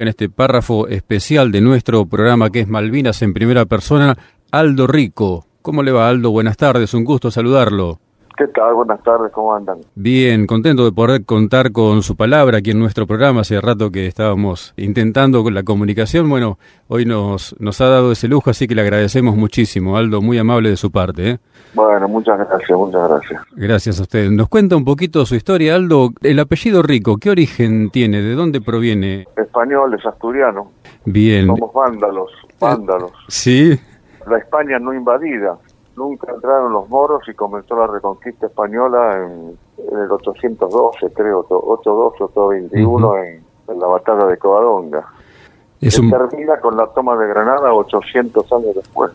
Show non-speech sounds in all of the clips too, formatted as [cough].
en este párrafo especial de nuestro programa que es Malvinas en primera persona, Aldo Rico. ¿Cómo le va, Aldo? Buenas tardes, un gusto saludarlo. ¿Qué tal? Buenas tardes, ¿cómo andan? Bien, contento de poder contar con su palabra aquí en nuestro programa. Hace rato que estábamos intentando con la comunicación. Bueno, hoy nos, nos ha dado ese lujo, así que le agradecemos muchísimo, Aldo, muy amable de su parte. ¿eh? Bueno, muchas gracias, muchas gracias. Gracias a usted. Nos cuenta un poquito su historia, Aldo. El apellido Rico, ¿qué origen tiene? ¿De dónde proviene? Español, es asturiano. Bien. Somos vándalos, vándalos. Sí. La España no invadida. Nunca entraron los moros y comenzó la reconquista española en, el 812, creo, 812 821 en, en, la batalla de Covadonga. Es un... termina con la toma de Granada 800 años después.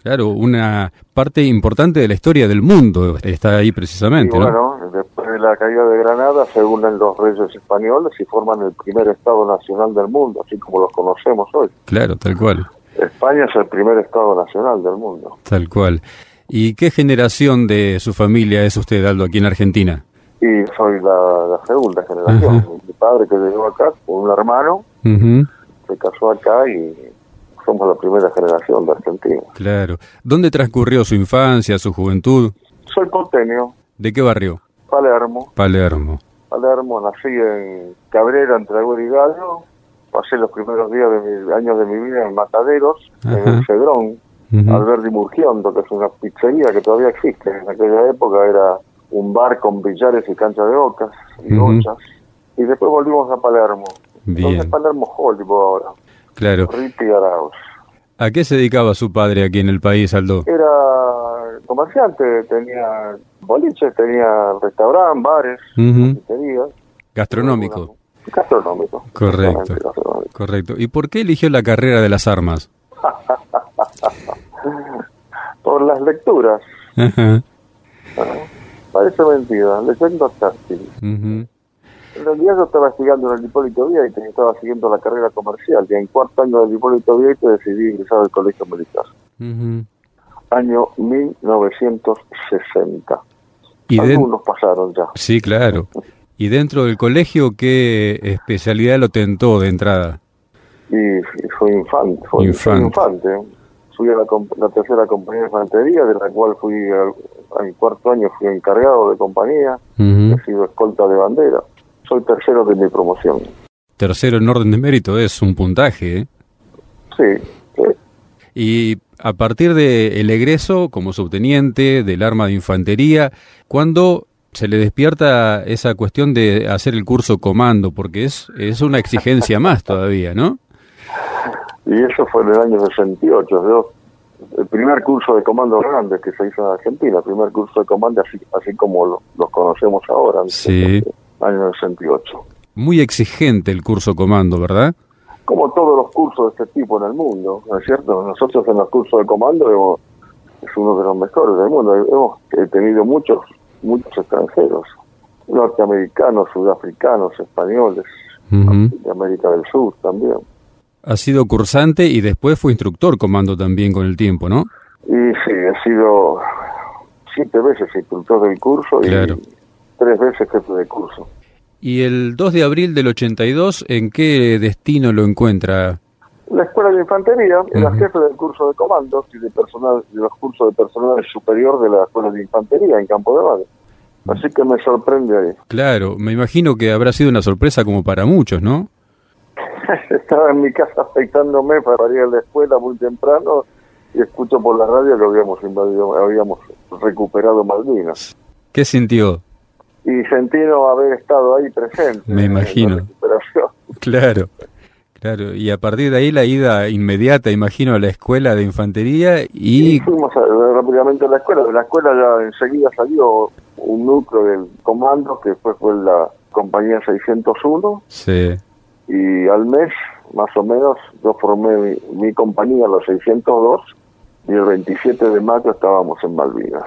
Claro, una parte importante de la historia del mundo está ahí precisamente. Y bueno, después de la caída de Granada se unen los reyes españoles y forman el primer Estado nacional del mundo, así como los conocemos hoy. Claro, tal cual. España es el primer Estado nacional del mundo. Tal cual. ¿Y qué generación de su familia es usted, Aldo, aquí en Argentina? Y soy la, segunda generación. Mi padre que llegó acá con un hermano, se casó acá y somos la primera generación de Argentina. Claro. ¿Dónde transcurrió su infancia, su juventud? Soy porteño. ¿De qué barrio? Palermo. Palermo. Palermo, nací en Cabrera, entre Agüero y Gallo. Pasé los primeros días de mi, años de mi vida en Mataderos, en el Cedrón, Alberti Murgiondo, que es una pizzería que todavía existe. En aquella época era un bar con billares y cancha de ocas y duchas. Y después volvimos a Palermo. Bien. Entonces Palermo Hollywood ahora. Claro. Arauz. ¿A qué se dedicaba su padre aquí en el país, Aldo? Era comerciante, tenía boliches, tenía restaurante, bares, pizzerías. Gastronómico. Gastronómico. Correcto. Gastronómico. Correcto. ¿Y por qué eligió la carrera de las armas? [laughs] Por las lecturas. Ajá. Parece mentira, leyendo táctil. Ujú. En realidad yo estaba estudiando en el Hipólito Vieite y estaba siguiendo la carrera comercial. Y en cuarto año del Hipólito Vieite decidí ingresar al colegio militar. Ujú. Año 1960. Y de- Algunos pasaron ya. Sí, claro. ¿Y dentro del colegio qué especialidad lo tentó de entrada? Y, y fui infante. Fui, Infante. infante. Fui a la, la tercera compañía de infantería, de la cual fui al, al cuarto año fui encargado de compañía. He sido escolta de bandera. Soy tercero de mi promoción. Tercero en orden de mérito es un puntaje. ¿eh? Sí, sí. Y a partir del el egreso como subteniente del arma de infantería, ¿cuándo se le despierta esa cuestión de hacer el curso comando? Porque es, es una exigencia más todavía, ¿no? Y eso fue en el año 68. Yo, el primer curso de comando grande que se hizo en Argentina, el primer curso de comando así, así como lo- los conocemos ahora, Sí. año 68. Muy exigente el curso comando, ¿verdad? Como todos los cursos de este tipo en el mundo, ¿no es cierto? Nosotros en los cursos de comando hemos- es uno de los mejores del mundo. Hemos tenido muchos, muchos extranjeros, norteamericanos, sudafricanos, españoles, de América del Sur también. Ha sido cursante y después fue instructor comando también con el tiempo, ¿no? Y sí, he sido siete veces instructor del curso Claro. y tres veces jefe de curso. Y el 2 de abril del 82, ¿en qué destino lo encuentra? La escuela de infantería era Ujú. jefe del curso de comandos y de personal de los cursos de personal superior de la escuela de infantería en Campo de Valle. Así que me sorprende ahí. [laughs] Claro, me imagino que habrá sido una sorpresa como para muchos, ¿no? Estaba en mi casa afeitándome para ir a la escuela muy temprano y escucho por la radio que habíamos invadido, habíamos recuperado Malvinas. ¿Qué sintió? Y sentí no haber estado ahí presente. Me en la imagino. recuperación. Claro, claro. Y a partir de ahí la ida inmediata, imagino, a la escuela de infantería Y y... fuimos a- rápidamente a la escuela. De la escuela ya enseguida salió un núcleo del comando que después fue la compañía 601 Sí. y al mes, más o menos, yo formé mi, mi compañía, los 602, y el 27 de mayo estábamos en Malvinas.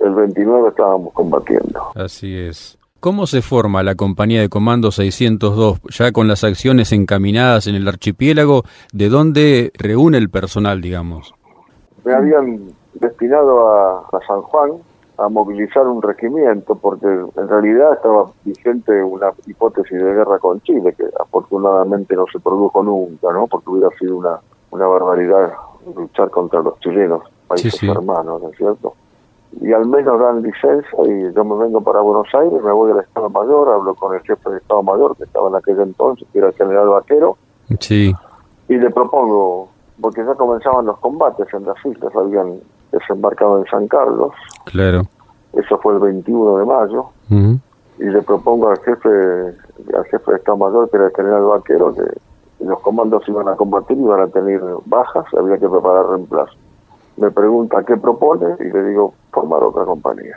El 29 estábamos combatiendo. Así es. ¿Cómo se forma la compañía de comando 602 ya con las acciones encaminadas en el archipiélago? ¿De dónde reúne el personal, digamos? Me habían destinado a, a San Juan a movilizar un regimiento, porque en realidad estaba vigente una hipótesis de guerra con Chile, que afortunadamente no se produjo nunca, ¿no? Porque hubiera sido una, una barbaridad luchar contra los chilenos, países hermanos, ¿no es cierto? Y al menos dan licencia y yo me vengo para Buenos Aires, me voy al Estado Mayor, hablo con el jefe del Estado Mayor, que estaba en aquel entonces, que era el general Vaquero, sí. y le propongo, porque ya comenzaban los combates en las islas, habían desembarcado en San Carlos. Claro. Eso fue el 21 de mayo. Y le propongo al jefe al jefe de Estado Mayor, que era el general Vaquero, que los comandos iban a combatir, iban a tener bajas, había que preparar reemplazo. Me pregunta qué propone y le digo formar otra compañía.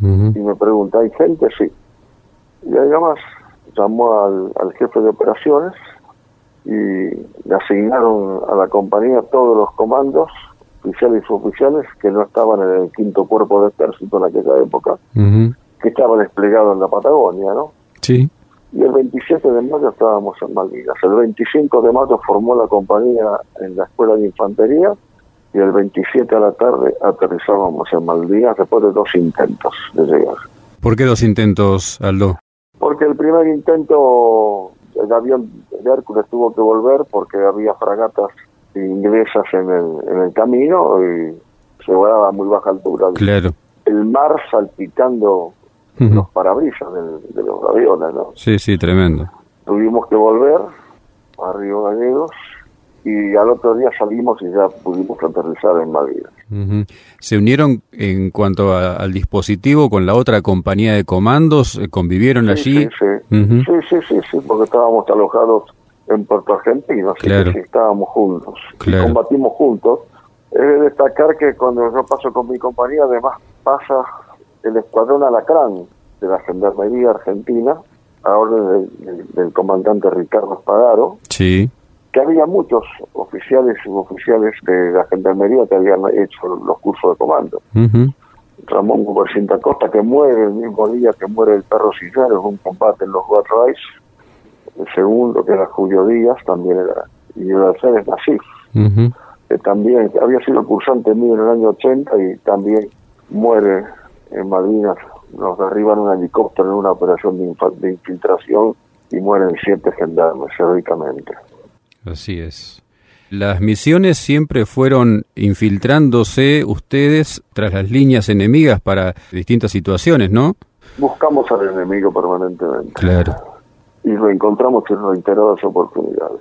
Y me pregunta, ¿hay gente? Sí. Y además llamó al, al jefe de operaciones y le asignaron a la compañía todos los comandos oficiales y suboficiales que no estaban en el quinto cuerpo de ejército en aquella época, que estaba desplegado en la Patagonia, ¿no? Sí. Y el 27 de mayo estábamos en Malvinas. El 25 de mayo formó la compañía en la Escuela de Infantería y el 27 a la tarde aterrizábamos en Malvinas después de dos intentos de llegar. ¿Por qué dos intentos, Aldo? Porque el primer intento, el avión de Hércules tuvo que volver porque había fragatas inglesas en el, en el camino y se volaba a muy baja altura. Claro. El mar salpicando los parabrisas de, los aviones, ¿no? Sí, sí, tremendo. Tuvimos que volver a Río Gallegos y al otro día salimos y ya pudimos aterrizar en Madrid. ¿Se unieron en cuanto al dispositivo con la otra compañía de comandos? ¿Convivieron allí? Sí sí. sí, sí, sí, porque estábamos alojados en Puerto Argentino, así que estábamos juntos, y combatimos juntos. He de destacar que cuando yo paso con mi compañía, además pasa el escuadrón Alacrán de la Gendarmería Argentina, a orden del, comandante Ricardo Espadaro, sí. Que había muchos oficiales y suboficiales de la Gendarmería que habían hecho los cursos de comando. Ramón Gubercinta Costa, que muere el mismo día que muere el perro Sillero en un combate en los White Rice, el segundo, que era Julio Díaz, también era, y el tercero es Nasif, que también había sido cursante mío en el año 80 y también muere en Malvinas, nos derriban un helicóptero en una operación de, de infiltración y mueren siete gendarmes heroicamente. Así es. Las misiones siempre fueron infiltrándose ustedes tras las líneas enemigas para distintas situaciones, ¿no? Buscamos al enemigo permanentemente. Claro y lo encontramos en reiteradas oportunidades.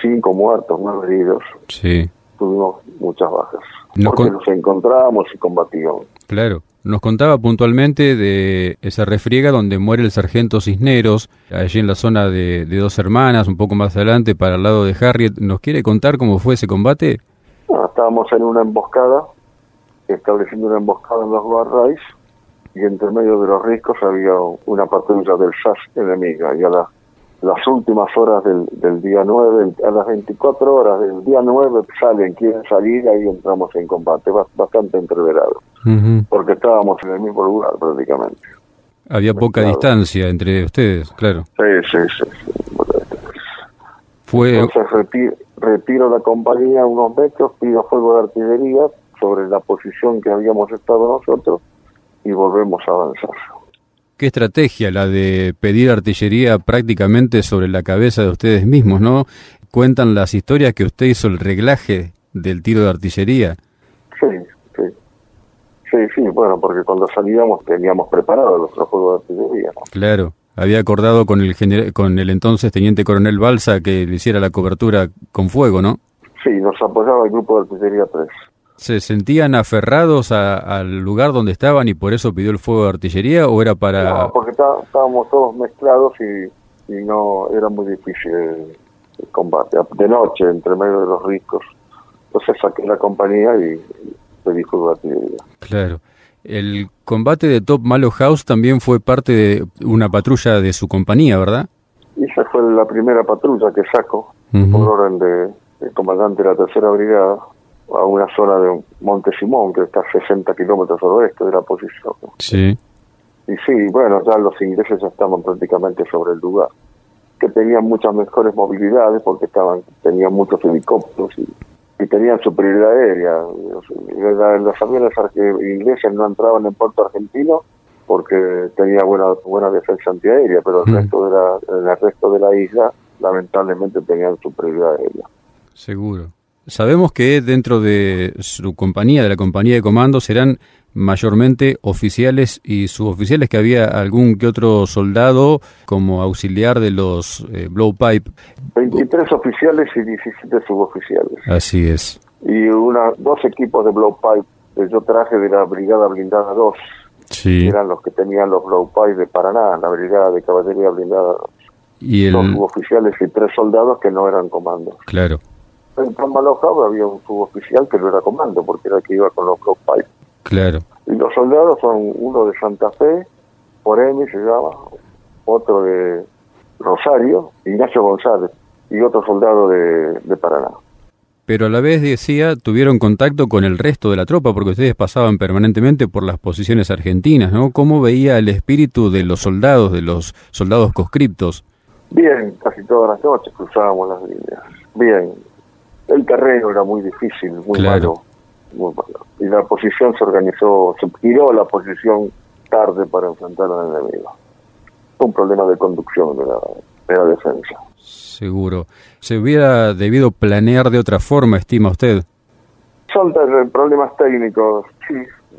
Cinco muertos, nueve heridos. Sí. Tuvimos muchas bajas. porque nos encontrábamos y combatíamos. Claro. Nos contaba puntualmente de esa refriega donde muere el sargento Cisneros, allí en la zona de, Dos Hermanas, un poco más adelante, para el lado de Harriet. ¿Nos quiere contar cómo fue ese combate? estábamos en una emboscada, estableciendo una emboscada en los Barrais, y entre medio de los riscos había una patrulla del SAS enemiga y a las últimas horas del, del, día 9, a las 24 horas del día 9 salen, quieren salir ahí entramos en combate, bastante entreverado, porque estábamos en el mismo lugar prácticamente. Había poca distancia entre ustedes, claro. Sí, sí, sí. Fue... Entonces retiro la compañía unos metros, pido fuego de artillería sobre la posición que habíamos estado nosotros y volvemos a avanzar. Qué estrategia la de pedir artillería prácticamente sobre la cabeza de ustedes mismos, ¿no? Cuentan las historias que usted hizo el reglaje del tiro de artillería. Sí, sí. Sí, sí, bueno, porque cuando salíamos teníamos preparado los juegos de artillería. Claro, había acordado con el, con el entonces teniente coronel Balsa que le hiciera la cobertura con fuego, ¿no? Sí, nos apoyaba el grupo de artillería 3. ¿Se sentían aferrados al lugar donde estaban y por eso pidió el fuego de artillería o era para...? No, porque estábamos todos mezclados y, no era muy difícil el, combate. De noche, entre medio de los riscos. Entonces saqué la compañía y pedí fuego de artillería. Claro. El combate de Top Malo House también fue parte de una patrulla de su compañía, ¿verdad? Esa fue la primera patrulla que saco, por orden del de comandante de la tercera brigada a una zona de Monte Simón, que está a 60 kilómetros al oeste de la posición. Sí. Y sí, bueno, ya los ingleses ya estaban prácticamente sobre el lugar, que tenían muchas mejores movilidades porque estaban tenían muchos helicópteros y, y tenían superioridad aérea. Los aviones ingleses no entraban en puerto argentino porque tenía buena buena defensa antiaérea, pero el mm. resto de la, el resto de la isla lamentablemente tenían superioridad aérea. Seguro. Sabemos que dentro de su compañía, de la compañía de comando, serán mayormente oficiales y suboficiales, que había algún que otro soldado como auxiliar de los eh, blowpipe. 23 oficiales y 17 suboficiales. Así es. Y una, dos equipos de blowpipe que yo traje de la Brigada Blindada 2. Sí. Eran los que tenían los blowpipe de Paraná, la Brigada de Caballería Blindada 2. Y el... Dos suboficiales y tres soldados que no eran comandos. Claro. En Maloja había un suboficial que no era comando, porque era el que iba con los blowpipe. Claro. Y los soldados son uno de Santa Fe, Poremi se llama, otro de Rosario, Ignacio González, y otro soldado de, de Paraná. Pero a la vez, decía, tuvieron contacto con el resto de la tropa, porque ustedes pasaban permanentemente por las posiciones argentinas, ¿no? ¿Cómo veía el espíritu de los soldados, de los soldados conscriptos? Bien, casi todas las noches cruzábamos las líneas. Bien, el terreno era muy difícil, muy malo y la posición se organizó, se giró la posición tarde para enfrentar al enemigo. Un problema de conducción de la, defensa. Seguro. ¿Se hubiera debido planear de otra forma, estima usted? Son problemas técnicos, sí.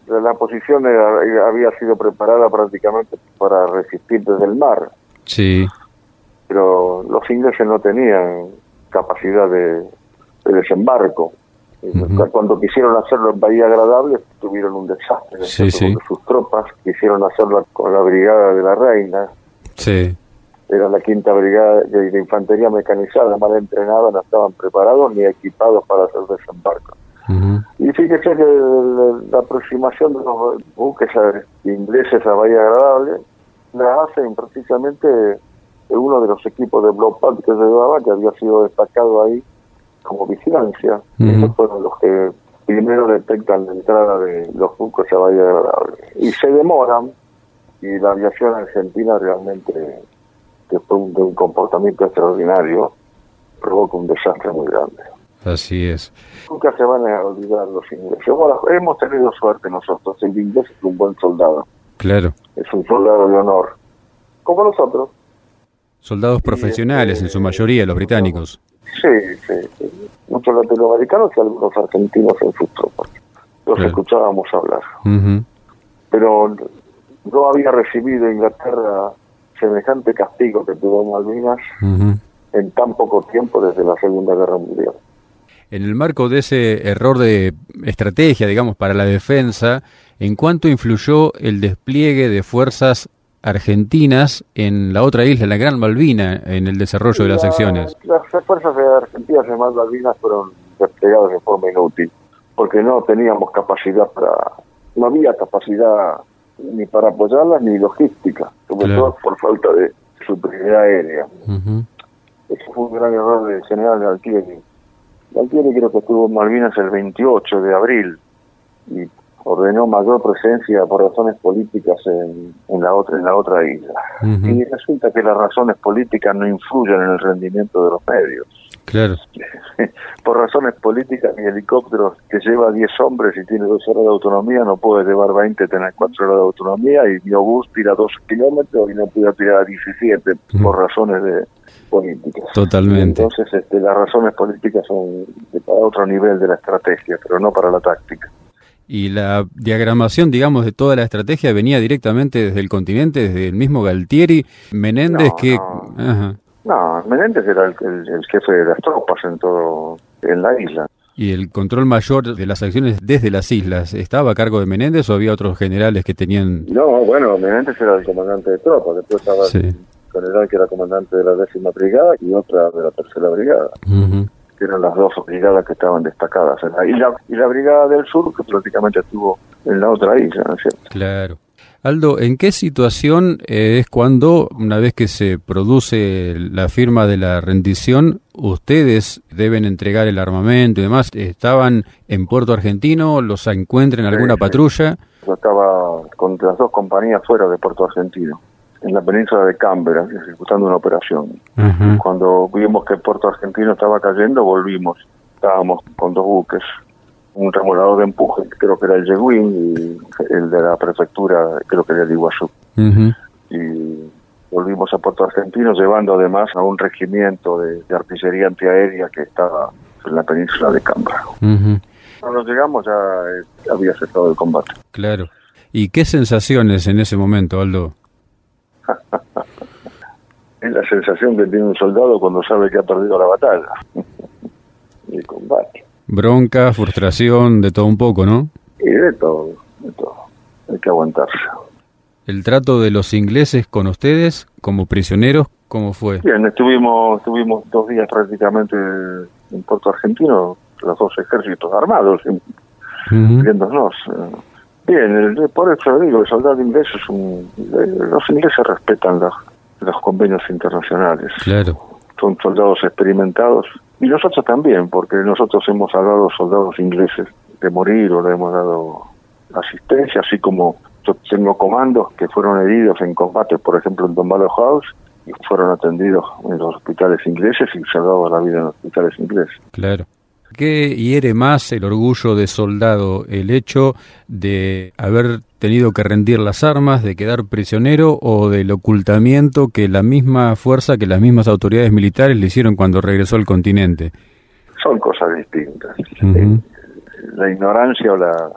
La posición había sido preparada prácticamente para resistir desde el mar. Sí. Pero los ingleses no tenían capacidad de desembarco. Cuando quisieron hacerlo en Bahía Agradable, tuvieron un desastre. Sus tropas quisieron hacerlo con la Brigada de la Reina. Sí. Era la quinta brigada de, infantería mecanizada, mal entrenada, no estaban preparados ni equipados para hacer desembarco. Y fíjese que la, aproximación de los buques ingleses a Bahía Agradable la hacen precisamente uno de los equipos de Block que se llevaba, que había sido destacado ahí como vigilancia. Esos fueron los que primero detectan la entrada de los buques a Bahía Agradable. Y se demoran, y la aviación argentina realmente, después de un comportamiento extraordinario, provoca un desastre muy grande. Así es. Nunca se van a olvidar los ingleses. hemos tenido suerte nosotros. El inglés es un buen soldado. Claro. Es un soldado de honor. Como nosotros. Soldados profesionales en su mayoría, los británicos. Sí, sí, Muchos latinoamericanos y algunos argentinos en sus tropas. Los escuchábamos hablar. Pero no había recibido Inglaterra semejante castigo que tuvo Malvinas en tan poco tiempo desde la Segunda Guerra Mundial. En el marco de ese error de estrategia, digamos, para la defensa, ¿en cuánto influyó el despliegue de fuerzas argentinas en la otra isla, la Gran Malvina, en el desarrollo de las acciones. Las fuerzas argentinas en Malvinas fueron desplegadas de forma inútil, porque no teníamos capacidad para, no había capacidad ni para apoyarlas ni logística, sobre todo por falta de superioridad aérea. Eso fue un gran error del general Galtieri. Galtieri creo que estuvo en Malvinas el 28 de abril y ordenó mayor presencia por razones políticas en, en la otra en la otra isla. Y resulta que las razones políticas no influyen en el rendimiento de los medios. Claro. [laughs] Por razones políticas mi helicóptero que lleva 10 hombres y tiene 2 horas de autonomía no puede llevar 20 tener 4 horas de autonomía y mi obús tira 2 kilómetros y no puede tirar 17 por razones de políticas. Totalmente. Entonces este, las razones políticas son para otro nivel de la estrategia pero no para la táctica y la diagramación, digamos, de toda la estrategia venía directamente desde el continente, desde el mismo Galtieri, Menéndez, que... No. Menéndez era el, jefe de las tropas en todo, en la isla. ¿Y el control mayor de las acciones desde las islas estaba a cargo de Menéndez o había otros generales que tenían...? No, bueno, Menéndez era el comandante de tropas, después estaba el general que era comandante de la décima brigada y otra de la tercera brigada que eran las dos brigadas que estaban destacadas en la isla, y la brigada del sur que prácticamente estuvo en la otra isla, ¿no es cierto? Claro. Aldo, ¿en qué situación eh, es cuando, una vez que se produce la firma de la rendición, ustedes deben entregar el armamento y demás? ¿Estaban en Puerto Argentino? ¿Los encuentran en alguna patrulla? Yo estaba con las dos compañías fuera de Puerto Argentino en la península de Canberra, ejecutando una operación. Cuando vimos que el puerto argentino estaba cayendo, volvimos. estábamos con dos buques, un remolador de empuje, creo que era el Yeguín, y el de la prefectura, creo que era el Iguazú. Y volvimos a Puerto Argentino llevando además a un regimiento de, artillería antiaérea que estaba en la península de Cambra. Cuando llegamos ya eh, había cesado el combate. Claro. ¿Y qué sensaciones en ese momento, Aldo? Es la sensación que tiene un soldado cuando sabe que ha perdido la batalla. el combate. Bronca, frustración, de todo un poco, ¿no? Y de todo, de todo. Hay que aguantarse. ¿El trato de los ingleses con ustedes como prisioneros, cómo fue? Bien, estuvimos, estuvimos dos días prácticamente en Puerto Argentino, los dos ejércitos armados, viéndonos. Bien, por eso digo, el soldado inglés es un... Eh, los ingleses respetan los, los convenios internacionales. Claro. Son soldados experimentados y nosotros también, porque nosotros hemos salvado soldados ingleses de morir o le hemos dado asistencia, así como yo tengo comandos que fueron heridos en combate, por ejemplo en Don House, y fueron atendidos en los hospitales ingleses y salvados la vida en los hospitales ingleses. Claro. ¿Qué hiere más el orgullo de soldado? ¿El hecho de haber tenido que rendir las armas, de quedar prisionero o del ocultamiento que la misma fuerza, que las mismas autoridades militares le hicieron cuando regresó al continente? Son cosas distintas. La ignorancia o, la,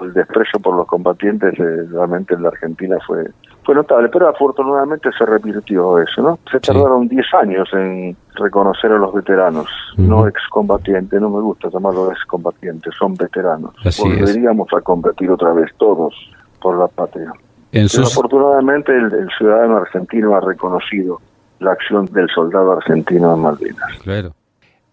el desprecio por los combatientes eh, realmente en la Argentina fue fue notable, pero afortunadamente se revirtió eso, ¿no? Se tardaron 10 años en reconocer a los veteranos, no excombatientes, no me gusta llamarlos excombatientes, son veteranos. Volveríamos a combatir otra vez todos por la patria. afortunadamente el, ciudadano argentino ha reconocido la acción del soldado argentino en Malvinas. Claro.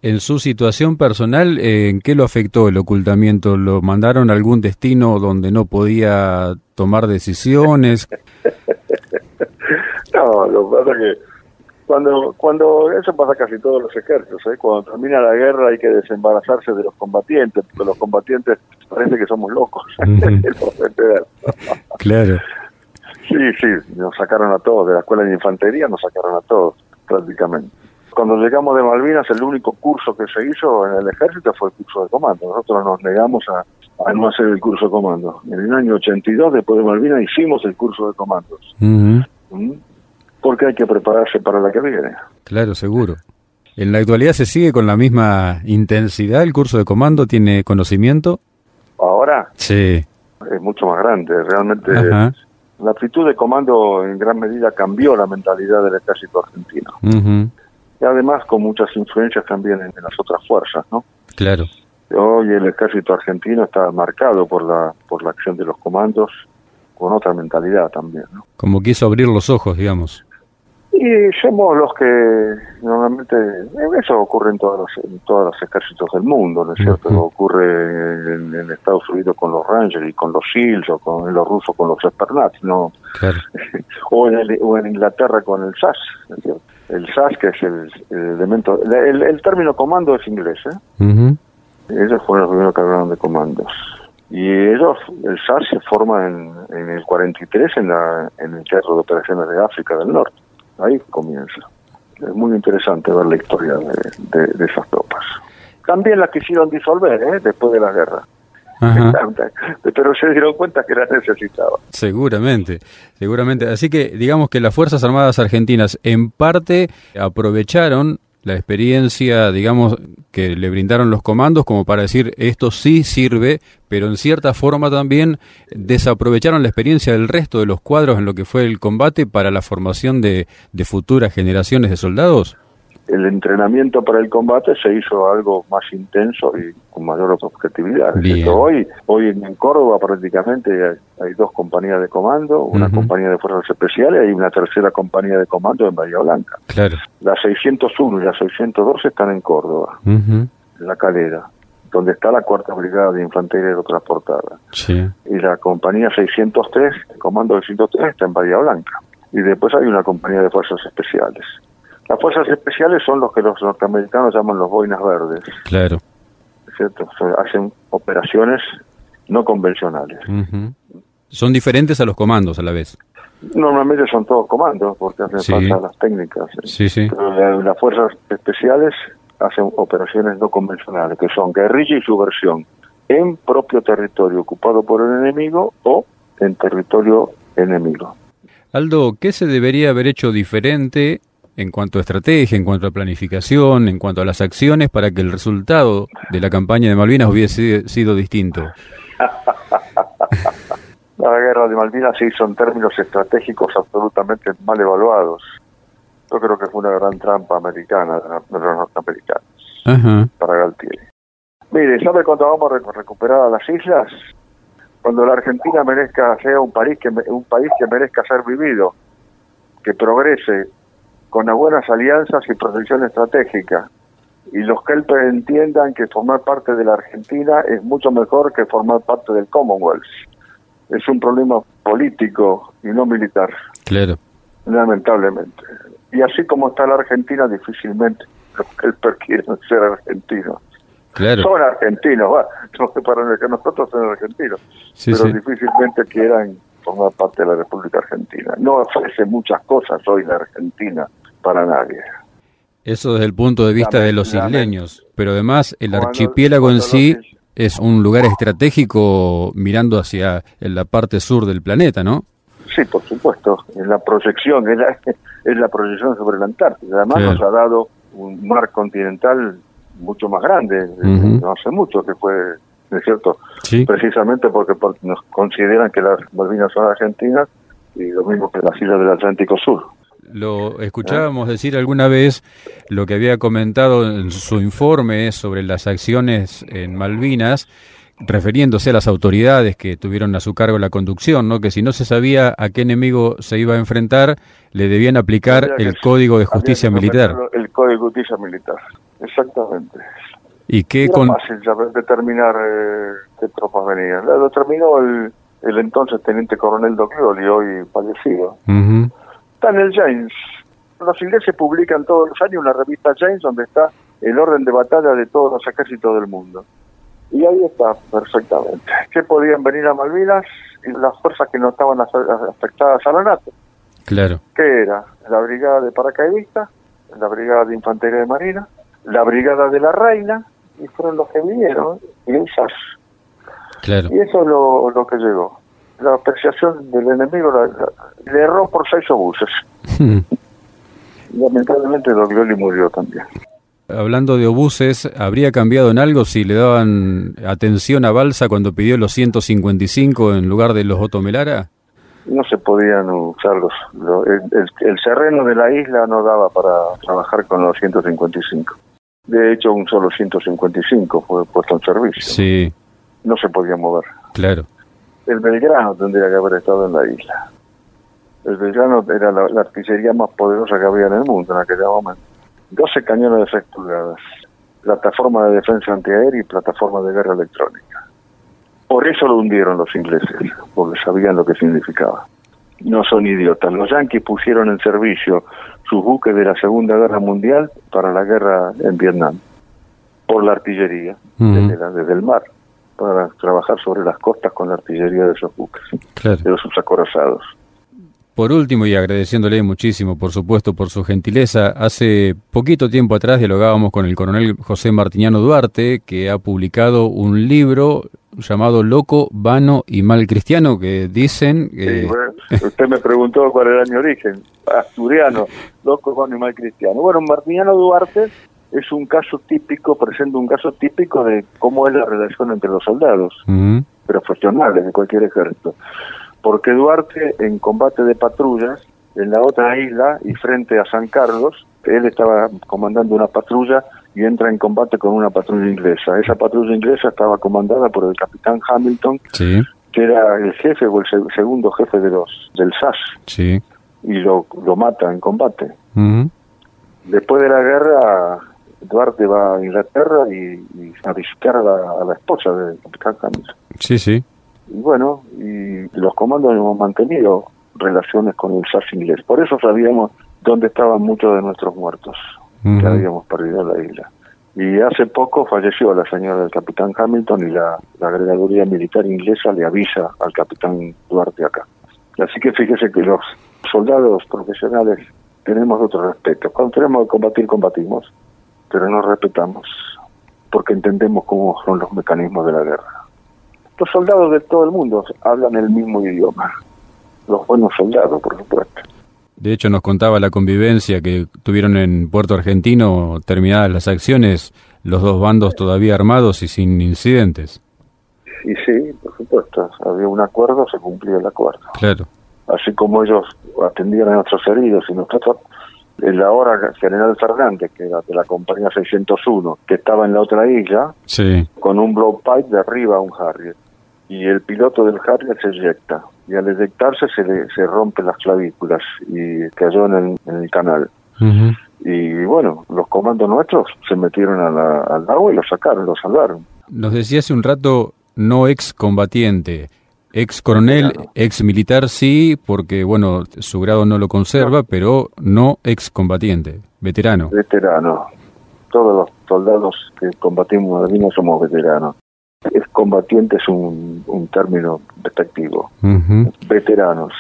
En su situación personal, ¿en qué lo afectó el ocultamiento? ¿Lo mandaron a algún destino donde no podía tomar decisiones? [laughs] no, lo que pasa es que cuando, cuando eso pasa casi todos los ejércitos, ¿eh? cuando termina la guerra hay que desembarazarse de los combatientes, porque los combatientes parece que somos locos. [laughs] [laughs] claro. Sí, sí, nos sacaron a todos, de la escuela de infantería nos sacaron a todos, prácticamente. Cuando llegamos de Malvinas, el único curso que se hizo en el ejército fue el curso de comando. Nosotros nos negamos a, no hacer el curso de comando. En el año 82, después de Malvinas, hicimos el curso de comandos. ¿Mm? Porque hay que prepararse para la que viene. Claro, seguro. ¿En la actualidad se sigue con la misma intensidad el curso de comando? ¿Tiene conocimiento? Ahora. Sí. Es mucho más grande. Realmente la actitud de comando en gran medida cambió la mentalidad del ejército argentino y además con muchas influencias también en, las otras fuerzas, ¿no? Claro. Hoy el ejército argentino está marcado por la por la acción de los comandos con otra mentalidad también, ¿no? Como quiso abrir los ojos, digamos. Y somos los que normalmente eso ocurre en todos los en todos los ejércitos del mundo, ¿no es cierto? Ocurre en, Estados Unidos con los Rangers y con los SEALs o con los rusos con los Spernats, ¿no? Claro. [laughs] o en o en Inglaterra con el SAS, ¿no es cierto? el SAS, que es el, elemento, el, término comando es inglés, ¿eh? Ellos fueron los primeros que hablaron de comandos. Y ellos, el SAS se forma en, en el 43 en, la, en el Teatro de Operaciones de África del Norte. Ahí comienza. Es muy interesante ver la historia de, de, esas tropas. También las quisieron disolver, ¿eh? Después de la guerra. [laughs] Pero se dieron cuenta que las necesitaba. Seguramente, seguramente. Así que digamos que las Fuerzas Armadas Argentinas en parte aprovecharon la experiencia, digamos, que le brindaron los comandos como para decir esto sí sirve, pero en cierta forma también desaprovecharon la experiencia del resto de los cuadros en lo que fue el combate para la formación de, futuras generaciones de soldados el entrenamiento para el combate se hizo algo más intenso y con mayor objetividad. Hoy, hoy en Córdoba prácticamente hay, dos compañías de comando, una compañía de fuerzas especiales y una tercera compañía de comando en Bahía Blanca. Claro. Las 601 y las 612 están en Córdoba, en la calera donde está la cuarta brigada de infantería aerotransportada. Sí. Y la compañía 603, el comando 603 está en Bahía Blanca. Y después hay una compañía de fuerzas especiales. Las fuerzas especiales son los que los norteamericanos llaman los boinas verdes. Claro. ¿Cierto? hacen operaciones no convencionales. Son diferentes a los comandos a la vez. Normalmente son todos comandos porque hacen falta las técnicas. Sí, sí. Pero las fuerzas especiales hacen operaciones no convencionales, que son guerrilla y subversión, en propio territorio ocupado por el enemigo o en territorio enemigo. Aldo, ¿qué se debería haber hecho diferente en cuanto a estrategia, en cuanto a planificación, en cuanto a las acciones para que el resultado de la campaña de Malvinas hubiese sido distinto? [laughs] la guerra de Malvinas se hizo en términos estratégicos absolutamente mal evaluados. Yo creo que fue una gran trampa americana de los norteamericanos para Galtieri. Mire, ¿sabe cuándo vamos a recuperar a las islas? Cuando la Argentina merezca sea un país que un país que merezca ser vivido, que progrese con buenas alianzas y protección estratégica. Y los que entiendan que formar parte de la Argentina es mucho mejor que formar parte del Commonwealth. Es un problema político y no militar. Claro. Lamentablemente. Y así como está la Argentina, difícilmente los Kelper quieren ser argentinos. Claro. Son argentinos, va. para que nosotros somos argentinos. pero difícilmente quieran formar parte de la República Argentina. No ofrece muchas cosas hoy la Argentina para nadie. Eso desde el punto de vista de los isleños, pero además el archipiélago en sí es un lugar estratégico mirando hacia la parte sur del planeta, ¿no? Sí, por supuesto, es la proyección, es la, [laughs] es la proyección sobre la Antártida. Además nos ha dado un mar continental mucho más grande, no hace mucho que fue, ¿es cierto? Precisamente porque, nos consideran que las Malvinas son argentinas y lo mismo que las islas del Atlántico Sur. Lo escuchábamos decir alguna vez lo que había comentado en su informe sobre las acciones en Malvinas, refiriéndose a las autoridades que tuvieron a su cargo la conducción, ¿no? que si no se sabía a qué enemigo se iba a enfrentar, le debían aplicar el Código de Justicia Militar. El Código de Justicia Militar, exactamente. ¿Y qué Era con... fácil determinar eh, qué tropas venían. Lo determinó el, el entonces teniente coronel Doglioli, hoy fallecido. Está en el James. Los ingleses publican todos los años una revista James donde está el orden de batalla de todos los ejércitos del mundo. Y ahí está, perfectamente. Que podían venir a Malvinas y las fuerzas que no estaban afectadas a la NATO. Claro. ¿Qué era? La brigada de paracaidistas, la brigada de infantería de marina, la brigada de la reina, y fueron los que vinieron, y el SAS. Claro. Y eso es lo, lo que llegó la apreciación del enemigo le erró por seis obuses. Hmm. Lamentablemente Doglioli murió también. Hablando de obuses, ¿habría cambiado en algo si le daban atención a Balsa cuando pidió los 155 en lugar de los Otomelara? No se podían usar los... el, el, terreno de la isla no daba para trabajar con los 155. De hecho, un solo 155 fue puesto en servicio. Sí. No se podía mover. Claro el Belgrano tendría que haber estado en la isla. El Belgrano era la, artillería más poderosa que había en el mundo en aquel momento. 12 cañones de 6 pulgadas, plataforma de defensa antiaérea y plataforma de guerra electrónica. Por eso lo hundieron los ingleses, porque sabían lo que significaba. No son idiotas. Los yanquis pusieron en servicio sus buques de la Segunda Guerra Mundial para la guerra en Vietnam, por la artillería, desde el mar para trabajar sobre las costas con la artillería de esos buques, de los acorazados. Por último, y agradeciéndole muchísimo, por supuesto, por su gentileza, hace poquito tiempo atrás dialogábamos con el coronel José Martiniano Duarte, que ha publicado un libro llamado Loco, Vano y Mal Cristiano, que dicen... Sí, usted me preguntó cuál era mi origen, asturiano, Loco, Vano y Mal Cristiano. Bueno, Martiniano Duarte es un caso típico, presenta un caso típico de cómo es la relación entre los soldados profesionales de cualquier ejército. Porque Duarte, en combate de patrullas, en la otra isla y frente a San Carlos, él estaba comandando una patrulla y entra en combate con una patrulla inglesa. Esa patrulla inglesa estaba comandada por el capitán Hamilton, que era el jefe o el segundo jefe de los del SAS. Sí. Y lo, lo mata en combate. Después de la guerra, Duarte va a Inglaterra y, a visitar a la, esposa de capitán Hamilton. Sí, sí. Y bueno, y los comandos hemos mantenido relaciones con el SAS inglés. Por eso sabíamos dónde estaban muchos de nuestros muertos, que habíamos perdido la isla. Y hace poco falleció la señora del capitán Hamilton y la, la agregaduría militar inglesa le avisa al capitán Duarte acá. Así que fíjese que los soldados profesionales tenemos otro respeto. Cuando tenemos que combatir, combatimos pero no respetamos, porque entendemos cómo son los mecanismos de la guerra. Los soldados de todo el mundo hablan el mismo idioma, los buenos soldados, por supuesto. De hecho, nos contaba la convivencia que tuvieron en Puerto Argentino, terminadas las acciones, los dos bandos todavía armados y sin incidentes. Y sí, por supuesto, había un acuerdo, se cumplía el acuerdo. Claro. Así como ellos atendían a nuestros heridos y nosotros, el ahora general Fernández, que era de la compañía 601, que estaba en la otra isla, sí. con un blowpipe de arriba a un Harrier. Y el piloto del Harrier se eyecta y al eyectarse se le se rompen las clavículas y cayó en el, canal. Y bueno, los comandos nuestros se metieron al agua y lo sacaron, lo salvaron. Nos decía hace un rato no ex combatiente. Ex coronel, ex militar sí, porque bueno, su grado no lo conserva, pero no ex combatiente, veterano. Veterano. Todos los soldados que combatimos en Malvinas somos veteranos combatiente es un, un término despectivo. Veteranos.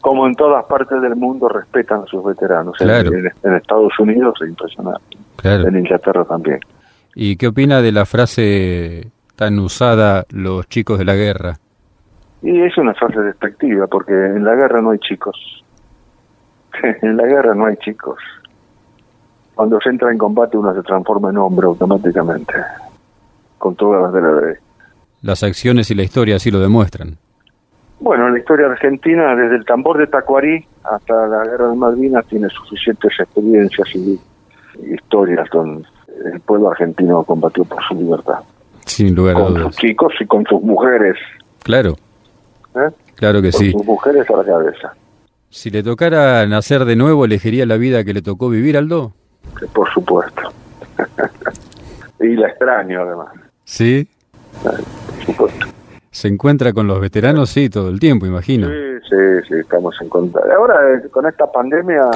Como en todas partes del mundo respetan a sus veteranos. En, Estados Unidos es impresionante. En Inglaterra también. ¿Y qué opina de la frase tan usada, los chicos de la guerra? Y es una frase despectiva, porque en la guerra no hay chicos. [laughs] en la guerra no hay chicos. Cuando se entra en combate uno se transforma en hombre automáticamente con todas las de la ley. Las acciones y la historia así lo demuestran. Bueno, la historia argentina, desde el tambor de Tacuarí hasta la guerra de Malvinas, tiene suficientes experiencias y historias donde el pueblo argentino combatió por su libertad. Sin lugar a dudas. Con sus chicos y con sus mujeres. Claro. ¿Eh? Claro que sí. Sus mujeres a la cabeza. Si le tocara nacer de nuevo, ¿elegiría la vida que le tocó vivir, Aldo? Por supuesto. [laughs] y la extraño, además. ¿Sí? ¿Se encuentra con los veteranos? Sí, todo el tiempo, imagino. Sí, sí, sí, estamos en contacto. Ahora, eh, con esta pandemia,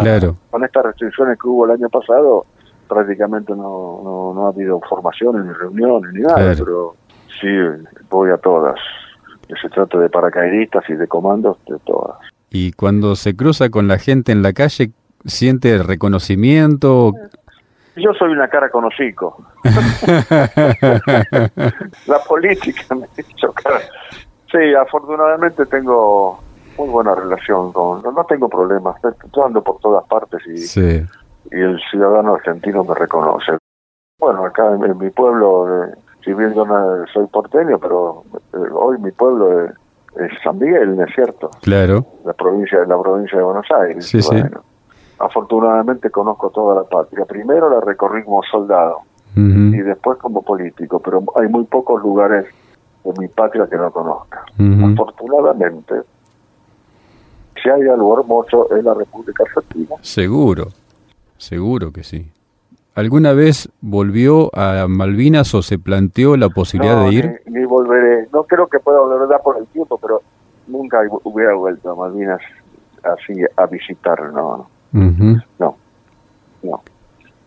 con estas restricciones que hubo el año pasado, prácticamente no, no, ha habido formaciones, ni reuniones, ni nada, pero sí, voy a todas. Se trata de paracaidistas y de comandos, de todas. Y cuando se cruza con la gente en la calle, ¿siente reconocimiento? Yo soy una cara conocico. [laughs] la política me ha hecho cara. Sí, afortunadamente tengo muy buena relación con... No, tengo problemas, estoy ando por todas partes y, y el ciudadano argentino me reconoce. Bueno, acá en, mi pueblo, eh, si bien yo no soy porteño, pero eh, hoy mi pueblo es, San Miguel, ¿no es cierto? Claro. La provincia, la provincia de Buenos Aires. Sí, sí afortunadamente conozco toda la patria. Primero la recorrí como soldado y después como político, pero hay muy pocos lugares de mi patria que no conozca. Afortunadamente, si hay algo hermoso es la República Argentina. Seguro, seguro que sí. ¿Alguna vez volvió a Malvinas o se planteó la posibilidad de ir? Ni, volveré. No creo que pueda volver por el tiempo, pero nunca hubiera vuelto a Malvinas así a visitar, no. No, no.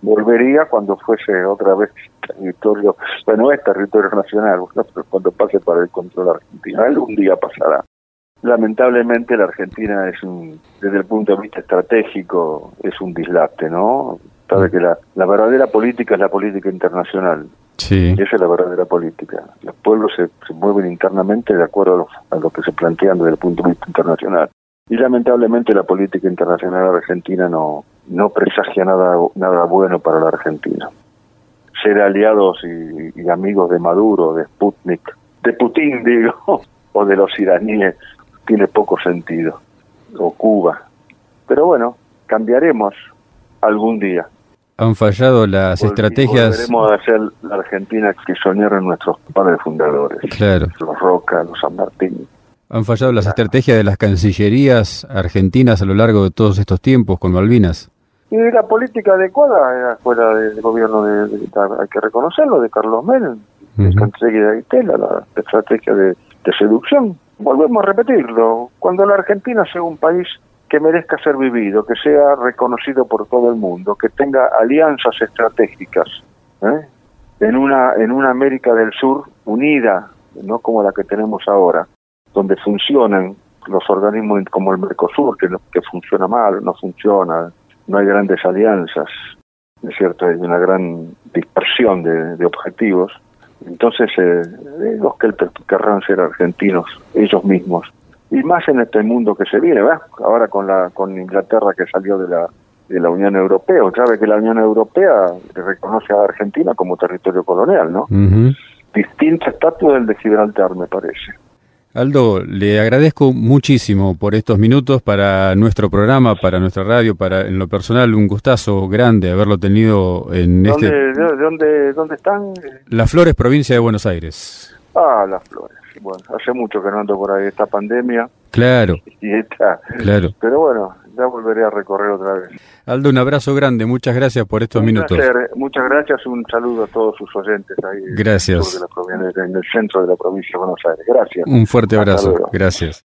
Volvería cuando fuese otra vez territorio, bueno, es territorio nacional, [laughs] cuando pase para el control argentino. Algún día pasará. Lamentablemente la Argentina es un, desde el punto de vista estratégico, es un dislate, ¿no? Sabe que la, la verdadera política es la política internacional. Sí. esa es la verdadera política. Los pueblos se, se mueven internamente de acuerdo a lo, a lo que se plantean desde el punto de vista internacional. Y lamentablemente la política internacional argentina no, no presagia nada, nada bueno para la Argentina. Ser aliados y, amigos de Maduro, de Sputnik, de Putin, [laughs] digo, o de los iraníes, tiene poco sentido. O Cuba. Pero bueno, cambiaremos algún día. Han fallado las estrategias. Volveremos a ser la Argentina que soñaron nuestros padres fundadores. Claro. Los Roca, los San Martín. Han fallado las estrategias de las cancillerías argentinas a lo largo de todos estos tiempos con Malvinas. Y la política adecuada era fuera del gobierno de, hay que reconocerlo, de Carlos Menem, la estrategia de Aitela, la estrategia de, seducción. Volvemos a repetirlo, cuando la Argentina sea un país que merezca ser vivido, que sea reconocido por todo el mundo, que tenga alianzas estratégicas, ¿eh? en una en una América del Sur unida, no como la que tenemos ahora, donde funcionan los organismos como el Mercosur, que, que funciona mal, no funciona, no hay grandes alianzas. es cierto, hay una gran dispersión de, objetivos. Entonces, eh, los que querrán ser argentinos ellos mismos. Y más en este mundo que se viene, ¿verdad? Ahora con la con Inglaterra que salió de la de la Unión Europea, o sabe que la Unión Europea reconoce a Argentina como territorio colonial, ¿no? Distinto estatus del de Gibraltar, me parece. Aldo, le agradezco muchísimo por estos minutos para nuestro programa, para nuestra radio, para en lo personal un gustazo grande haberlo tenido en ¿Dónde, este. ¿De dónde, dónde están? Las Flores, provincia de Buenos Aires. Ah, Las Flores. Bueno, hace mucho que no ando por ahí esta pandemia. Claro. Y está. Claro. Pero bueno, ya volveré a recorrer otra vez. Aldo, un abrazo grande, muchas gracias por estos minutos. Muchas gracias, un saludo a todos sus oyentes ahí gracias. En, el, en el centro de la provincia de Buenos Aires. Gracias. Un fuerte abrazo, gracias.